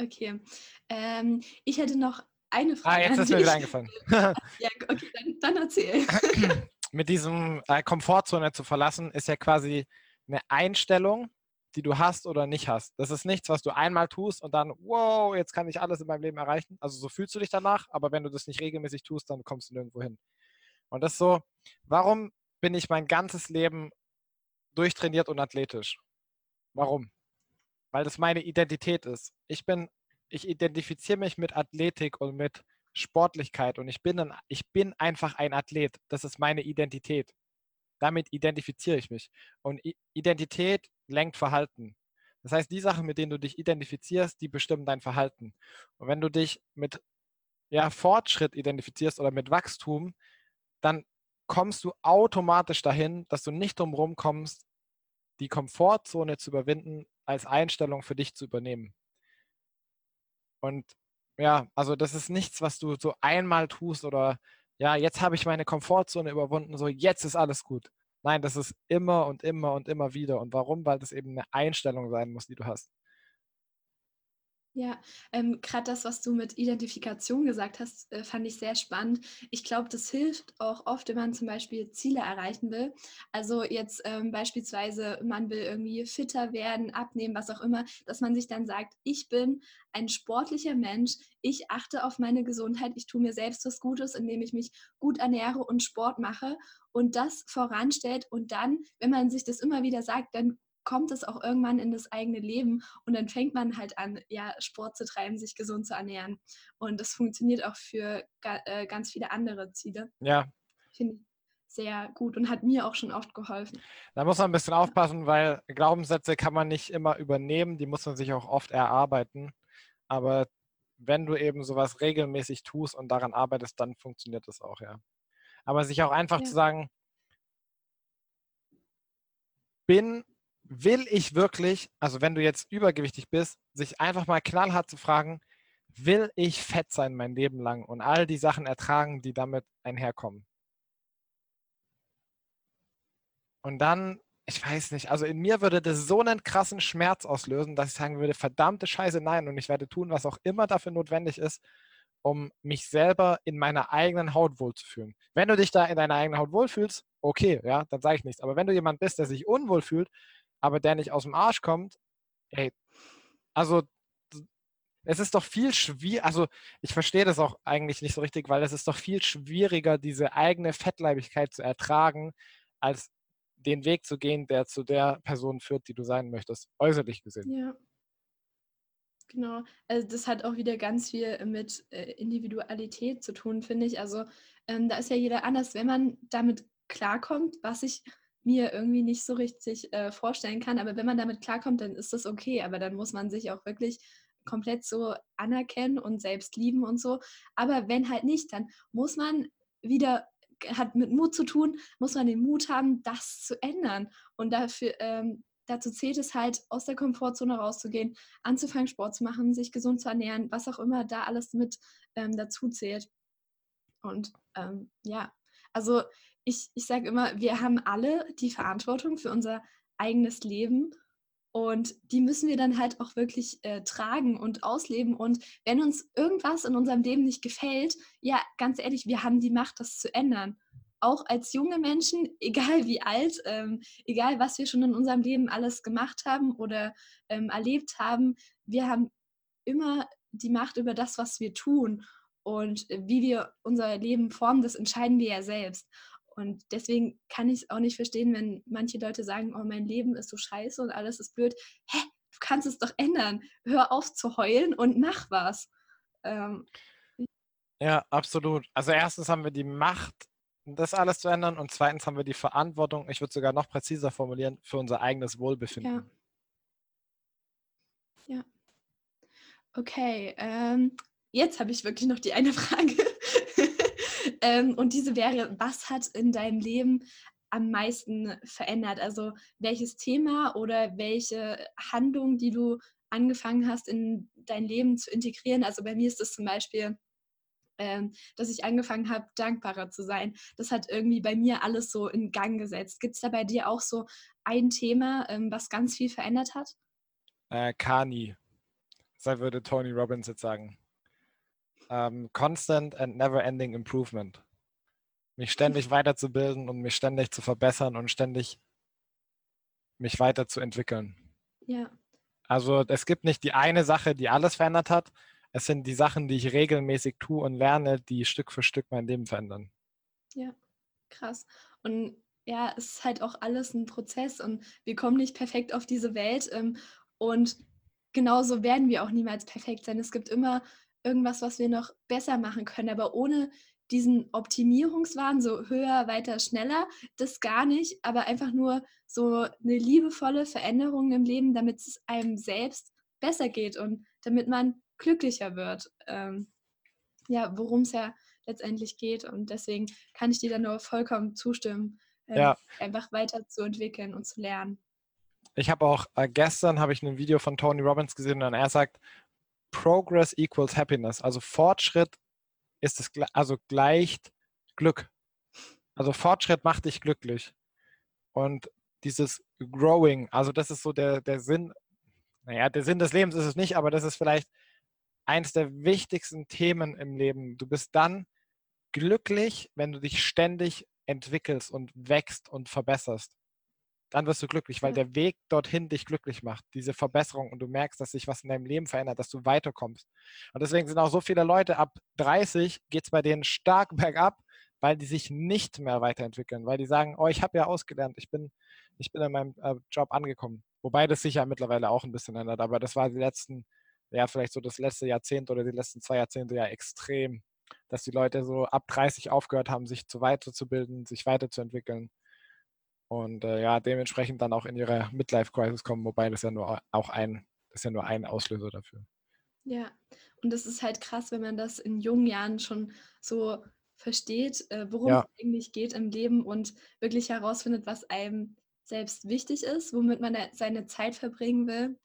Okay. Ähm, ich hätte noch eine Frage. Ah, jetzt ist mir wieder eingefallen. (laughs) (laughs) ja, okay, dann, dann erzähl. (clears throat) mit diesem äh, Komfortzone zu verlassen, ist ja quasi eine Einstellung, die du hast oder nicht hast. Das ist nichts, was du einmal tust und dann, wow, jetzt kann ich alles in meinem Leben erreichen. Also so fühlst du dich danach, aber wenn du das nicht regelmäßig tust, dann kommst du nirgendwo hin. Und das ist so, warum bin ich mein ganzes Leben durchtrainiert und athletisch? Warum? Weil das meine Identität ist. Ich bin, ich identifiziere mich mit Athletik und mit Sportlichkeit und ich bin, ein, ich bin einfach ein Athlet. Das ist meine Identität. Damit identifiziere ich mich. Und Identität lenkt Verhalten. Das heißt, die Sachen, mit denen du dich identifizierst, die bestimmen dein Verhalten. Und wenn du dich mit ja, Fortschritt identifizierst oder mit Wachstum, dann kommst du automatisch dahin, dass du nicht drumherum kommst, die Komfortzone zu überwinden, als Einstellung für dich zu übernehmen. Und ja, also das ist nichts, was du so einmal tust oder ja, jetzt habe ich meine Komfortzone überwunden, so jetzt ist alles gut. Nein, das ist immer und immer und immer wieder. Und warum? Weil das eben eine Einstellung sein muss, die du hast. Ja, ähm, gerade das, was du mit Identifikation gesagt hast, äh, fand ich sehr spannend. Ich glaube, das hilft auch oft, wenn man zum Beispiel Ziele erreichen will. Also jetzt ähm, beispielsweise, man will irgendwie fitter werden, abnehmen, was auch immer, dass man sich dann sagt, ich bin ein sportlicher Mensch, ich achte auf meine Gesundheit, ich tue mir selbst was Gutes, indem ich mich gut ernähre und Sport mache und das voranstellt. Und dann, wenn man sich das immer wieder sagt, dann kommt es auch irgendwann in das eigene Leben und dann fängt man halt an, ja, Sport zu treiben, sich gesund zu ernähren. Und das funktioniert auch für ga, äh, ganz viele andere Ziele. Ja. Finde ich sehr gut und hat mir auch schon oft geholfen. Da muss man ein bisschen aufpassen, weil Glaubenssätze kann man nicht immer übernehmen, die muss man sich auch oft erarbeiten. Aber wenn du eben sowas regelmäßig tust und daran arbeitest, dann funktioniert das auch, ja. Aber sich auch einfach ja. zu sagen, bin will ich wirklich, also wenn du jetzt übergewichtig bist, sich einfach mal knallhart zu fragen, will ich fett sein mein Leben lang und all die Sachen ertragen, die damit einherkommen? Und dann, ich weiß nicht, also in mir würde das so einen krassen Schmerz auslösen, dass ich sagen würde, verdammte Scheiße, nein, und ich werde tun, was auch immer dafür notwendig ist, um mich selber in meiner eigenen Haut wohlzufühlen. Wenn du dich da in deiner eigenen Haut wohlfühlst, okay, ja, dann sage ich nichts. Aber wenn du jemand bist, der sich unwohl fühlt, aber der nicht aus dem Arsch kommt, ey, also es ist doch viel schwieriger, also ich verstehe das auch eigentlich nicht so richtig, weil es ist doch viel schwieriger, diese eigene Fettleibigkeit zu ertragen, als den Weg zu gehen, der zu der Person führt, die du sein möchtest, äußerlich gesehen. Ja. Genau. Also das hat auch wieder ganz viel mit äh, Individualität zu tun, finde ich. Also ähm, da ist ja jeder anders. Wenn man damit klarkommt, was ich mir irgendwie nicht so richtig äh, vorstellen kann. Aber wenn man damit klarkommt, dann ist das okay. Aber dann muss man sich auch wirklich komplett so anerkennen und selbst lieben und so. Aber wenn halt nicht, dann muss man wieder, hat mit Mut zu tun, muss man den Mut haben, das zu ändern. Und dafür, ähm, dazu zählt es halt, aus der Komfortzone rauszugehen, anzufangen, Sport zu machen, sich gesund zu ernähren, was auch immer da alles mit ähm, dazu zählt. Und ähm, ja, also ich, ich sage immer, wir haben alle die Verantwortung für unser eigenes Leben und die müssen wir dann halt auch wirklich äh, tragen und ausleben. Und wenn uns irgendwas in unserem Leben nicht gefällt, ja, ganz ehrlich, wir haben die Macht, das zu ändern. Auch als junge Menschen, (laughs) egal wie alt, ähm, egal was wir schon in unserem Leben alles gemacht haben oder ähm, erlebt haben, wir haben immer die Macht über das, was wir tun. Und wie wir unser Leben formen, das entscheiden wir ja selbst. Und deswegen kann ich es auch nicht verstehen, wenn manche Leute sagen, oh, mein Leben ist so scheiße und alles ist blöd. Hä, du kannst es doch ändern. Hör auf zu heulen und mach was. Ähm, ja, absolut. Also erstens haben wir die Macht, das alles zu ändern und zweitens haben wir die Verantwortung, ich würde sogar noch präziser formulieren, für unser eigenes Wohlbefinden. Ja. ja. Okay, ähm, jetzt habe ich wirklich noch die eine (laughs) Frage. Ähm, und diese wäre, was hat in deinem Leben am meisten verändert? Also welches Thema oder welche Handlung, die du angefangen hast, in dein Leben zu integrieren? Also bei mir ist es zum Beispiel, ähm, dass ich angefangen habe, dankbarer zu sein. Das hat irgendwie bei mir alles so in Gang gesetzt. Gibt es da bei dir auch so ein Thema, ähm, was ganz viel verändert hat? Äh, Kani. Das würde Tony Robbins jetzt sagen ähm, Constant and Never-Ending Improvement. Mich ständig weiterzubilden und mich ständig zu verbessern und ständig mich weiterzuentwickeln. Ja. Also es gibt nicht die eine Sache, die alles verändert hat. Es sind die Sachen, die ich regelmäßig tue und lerne, die Stück für Stück mein Leben verändern. Ja, krass. Und ja, es ist halt auch alles ein Prozess und wir kommen nicht perfekt auf diese Welt. Ähm, und genauso werden wir auch niemals perfekt sein. Es gibt immer irgendwas, was wir noch besser machen können. Aber ohne diesen Optimierungswahn, so höher, weiter, schneller, das gar nicht, aber einfach nur so eine liebevolle Veränderung im Leben, damit es einem selbst besser geht und damit man glücklicher wird. Ähm, ja, worum es ja letztendlich geht. Und deswegen kann ich dir da nur vollkommen zustimmen, ähm, ja. einfach weiterzuentwickeln und zu lernen. Ich habe auch äh, gestern habe ich ein Video von Tony Robbins gesehen und er sagt, Progress equals Happiness. Also Fortschritt ist es also gleicht Glück. Also Fortschritt macht dich glücklich. Und dieses Growing, also das ist so der, der Sinn, naja, der Sinn des Lebens ist es nicht, aber das ist vielleicht eines der wichtigsten Themen im Leben. Du bist dann glücklich, wenn du dich ständig entwickelst und wächst und verbesserst. Dann wirst du glücklich, weil der Weg dorthin dich glücklich macht, diese Verbesserung und du merkst, dass sich was in deinem Leben verändert, dass du weiterkommst. Und deswegen sind auch so viele Leute ab 30, geht es bei denen stark (laughs) bergab, weil die sich nicht mehr weiterentwickeln, weil die sagen, oh, ich habe ja ausgelernt, ich bin, ich bin in meinem äh, Job angekommen. Wobei das sich ja mittlerweile auch ein bisschen ändert, aber das war die letzten, ja, vielleicht so das letzte Jahrzehnt oder die letzten zwei Jahrzehnte ja extrem, dass die Leute so ab 30 aufgehört haben, sich zu weiterzubilden, sich weiterzuentwickeln und äh, ja, dementsprechend dann auch in ihre Midlife-Crisis kommen, wobei das ja nur auch ein, das ist ja nur ein Auslöser dafür. Ja, und das ist halt krass, wenn man das in jungen Jahren schon so versteht, äh, worum ja. es eigentlich geht im Leben und wirklich herausfindet, was einem selbst wichtig ist, womit man seine Zeit verbringen will.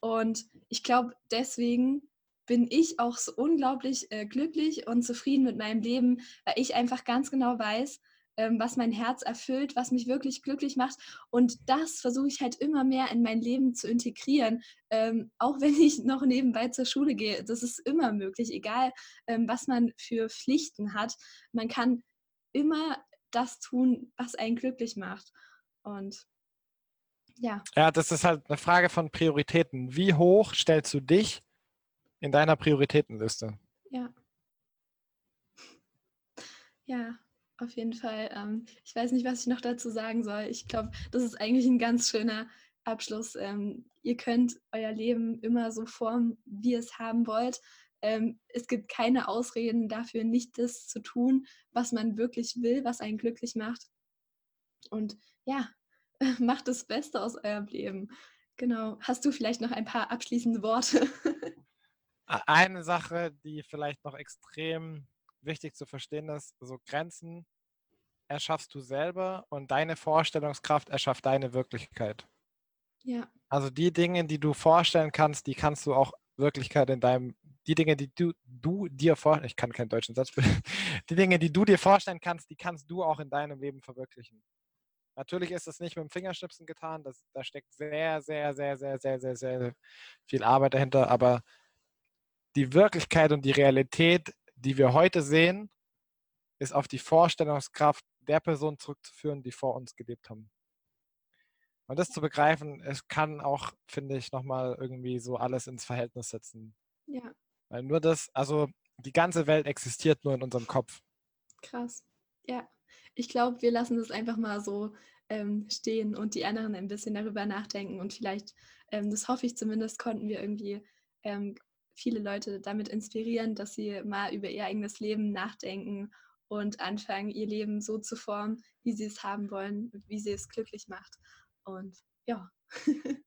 Und ich glaube, deswegen bin ich auch so unglaublich äh, glücklich und zufrieden mit meinem Leben, weil ich einfach ganz genau weiß, ähm, was mein Herz erfüllt, was mich wirklich glücklich macht. Und das versuche ich halt immer mehr in mein Leben zu integrieren, ähm, auch wenn ich noch nebenbei zur Schule gehe. Das ist immer möglich, egal ähm, was man für Pflichten hat. Man kann immer das tun, was einen glücklich macht. Und ja. Ja, das ist halt eine Frage von Prioritäten. Wie hoch stellst du dich in deiner Prioritätenliste? Ja. Ja, auf jeden Fall. Ähm, ich weiß nicht, was ich noch dazu sagen soll. Ich glaube, das ist eigentlich ein ganz schöner Abschluss. Ähm, ihr könnt euer Leben immer so formen, wie ihr es haben wollt. Ähm, es gibt keine Ausreden dafür, nicht das zu tun, was man wirklich will, was einen glücklich macht. Und ja, (laughs) macht das Beste aus eurem Leben. Genau. Hast du vielleicht noch ein paar abschließende Worte? (laughs) Eine Sache, die vielleicht noch extrem wichtig zu verstehen ist, so Grenzen erschaffst du selber und deine Vorstellungskraft erschafft deine Wirklichkeit. Ja. Also die Dinge, die du vorstellen kannst, die kannst du auch Wirklichkeit in deinem, die Dinge, die du, du dir vorstellen, ich kann keinen deutschen Satz (laughs) die Dinge, die du dir vorstellen kannst, die kannst du auch in deinem Leben verwirklichen. Natürlich ist das nicht mit dem Fingerschnipsen getan, das, da steckt sehr, sehr, sehr, sehr, sehr, sehr, sehr viel Arbeit dahinter, aber die Wirklichkeit und die Realität die wir heute sehen, ist auf die Vorstellungskraft der Person zurückzuführen, die vor uns gelebt haben. Und das zu begreifen, es kann auch, finde ich, nochmal irgendwie so alles ins Verhältnis setzen. Ja. Weil nur das, also die ganze Welt existiert nur in unserem Kopf. Krass. Ja. Ich glaube, wir lassen das einfach mal so ähm, stehen und die anderen ein bisschen darüber nachdenken. Und vielleicht, ähm, das hoffe ich zumindest, konnten wir irgendwie ähm, viele Leute damit inspirieren, dass sie mal über ihr eigenes Leben nachdenken und anfangen, ihr Leben so zu formen, wie sie es haben wollen, wie sie es glücklich macht. Und ja. (laughs)